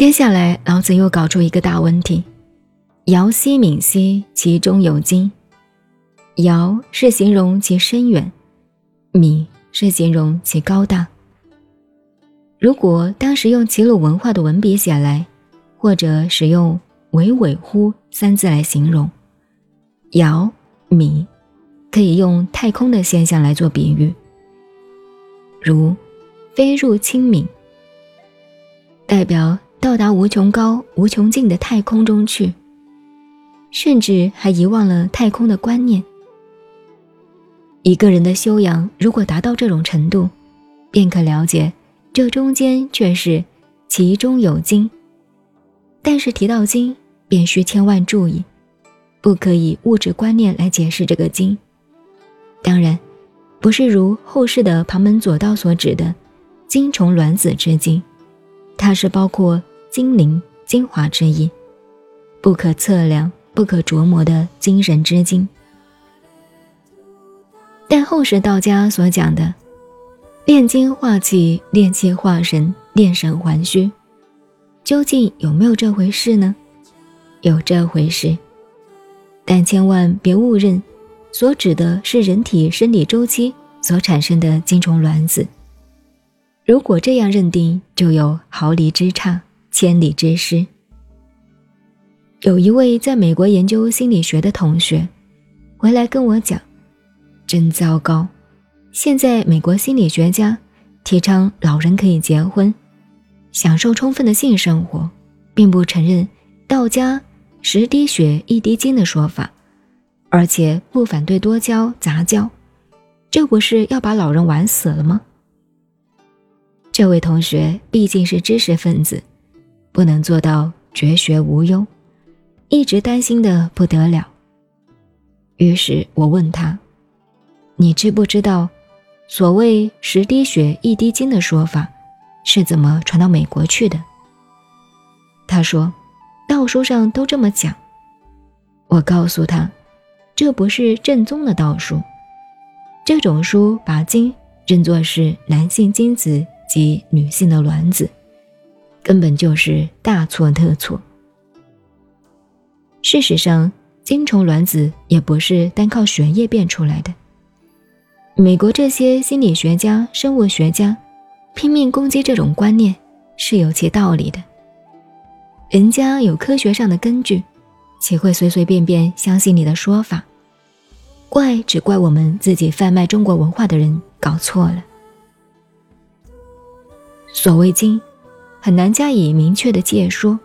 接下来，老子又搞出一个大问题：尧兮闵兮，其中有精。尧是形容其深远，闵是形容其高大。如果当时用齐鲁文化的文笔写来，或者使用“为尾乎”三字来形容，尧、闵，可以用太空的现象来做比喻，如飞入清明，代表。到达无穷高、无穷尽的太空中去，甚至还遗忘了太空的观念。一个人的修养如果达到这种程度，便可了解这中间却是其中有精。但是提到精，便需千万注意，不可以物质观念来解释这个精。当然，不是如后世的旁门左道所指的精虫卵子之精，它是包括。精灵、精华之意，不可测量、不可琢磨的精神之精。但后世道家所讲的炼精化气、炼气化神、炼神还虚，究竟有没有这回事呢？有这回事，但千万别误认，所指的是人体生理周期所产生的精虫卵子。如果这样认定，就有毫厘之差。千里之师。有一位在美国研究心理学的同学，回来跟我讲，真糟糕。现在美国心理学家提倡老人可以结婚，享受充分的性生活，并不承认道家“十滴血一滴精”的说法，而且不反对多交杂交，这不是要把老人玩死了吗？这位同学毕竟是知识分子。不能做到绝学无忧，一直担心的不得了。于是我问他：“你知不知道，所谓‘十滴血一滴精’的说法是怎么传到美国去的？”他说：“道书上都这么讲。”我告诉他：“这不是正宗的道书，这种书把精认作是男性精子及女性的卵子。”根本就是大错特错。事实上，精虫卵子也不是单靠血液变出来的。美国这些心理学家、生物学家拼命攻击这种观念，是有其道理的。人家有科学上的根据，岂会随随便便相信你的说法？怪只怪我们自己贩卖中国文化的人搞错了。所谓精。很难加以明确的解说。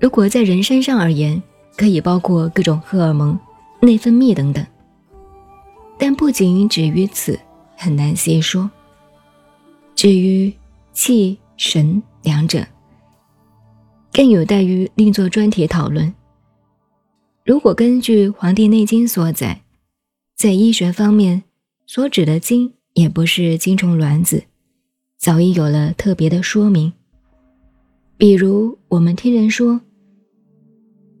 如果在人身上而言，可以包括各种荷尔蒙、内分泌等等，但不仅止于此，很难细说。至于气、神两者，更有待于另作专题讨论。如果根据《黄帝内经》所载，在医学方面所指的精，也不是精虫卵子。早已有了特别的说明，比如我们听人说，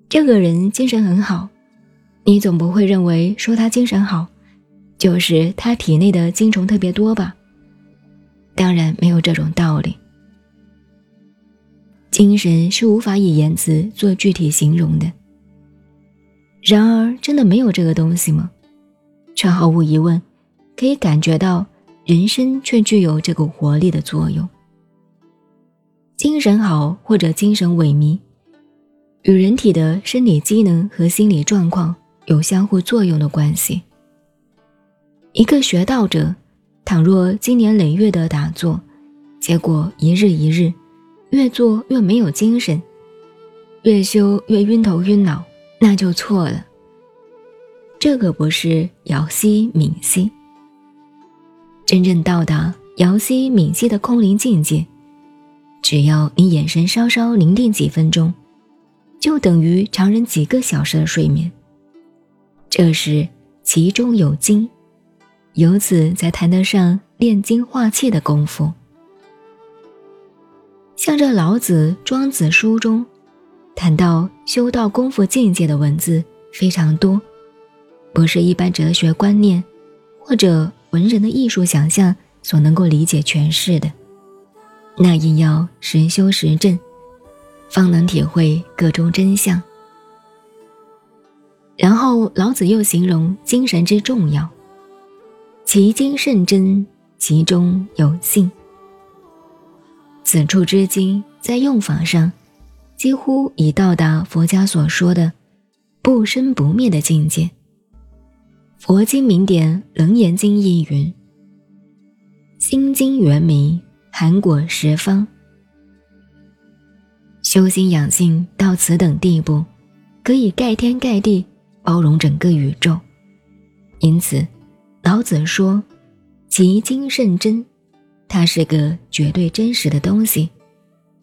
这个人精神很好，你总不会认为说他精神好，就是他体内的精虫特别多吧？当然没有这种道理。精神是无法以言辞做具体形容的。然而，真的没有这个东西吗？却毫无疑问，可以感觉到。人生却具有这股活力的作用。精神好或者精神萎靡，与人体的生理机能和心理状况有相互作用的关系。一个学道者，倘若经年累月的打坐，结果一日一日，越做越没有精神，越修越晕头晕脑，那就错了。这可不是尧兮闵兮。真正到达瑶兮闵兮的空灵境界，只要你眼神稍稍凝定几分钟，就等于常人几个小时的睡眠。这是其中有精，由此才谈得上炼精化气的功夫。像这老子、庄子书中谈到修道功夫境界的文字非常多，不是一般哲学观念或者。文人的艺术想象所能够理解诠释的，那也要实修实证，方能体会各中真相。然后老子又形容精神之重要，其精甚真，其中有信。此处之精，在用法上，几乎已到达佛家所说的不生不灭的境界。佛经名典《楞严经》译云：“心经圆明，含果十方。”修心养性到此等地步，可以盖天盖地，包容整个宇宙。因此，老子说：“其精甚真，它是个绝对真实的东西，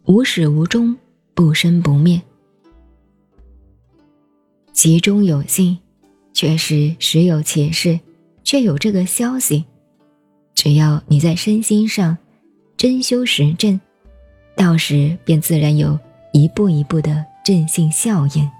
无始无终，不生不灭。其中有信，确实实有其事，却有这个消息。只要你在身心上真修实证，到时便自然有。”一步一步的正性效应。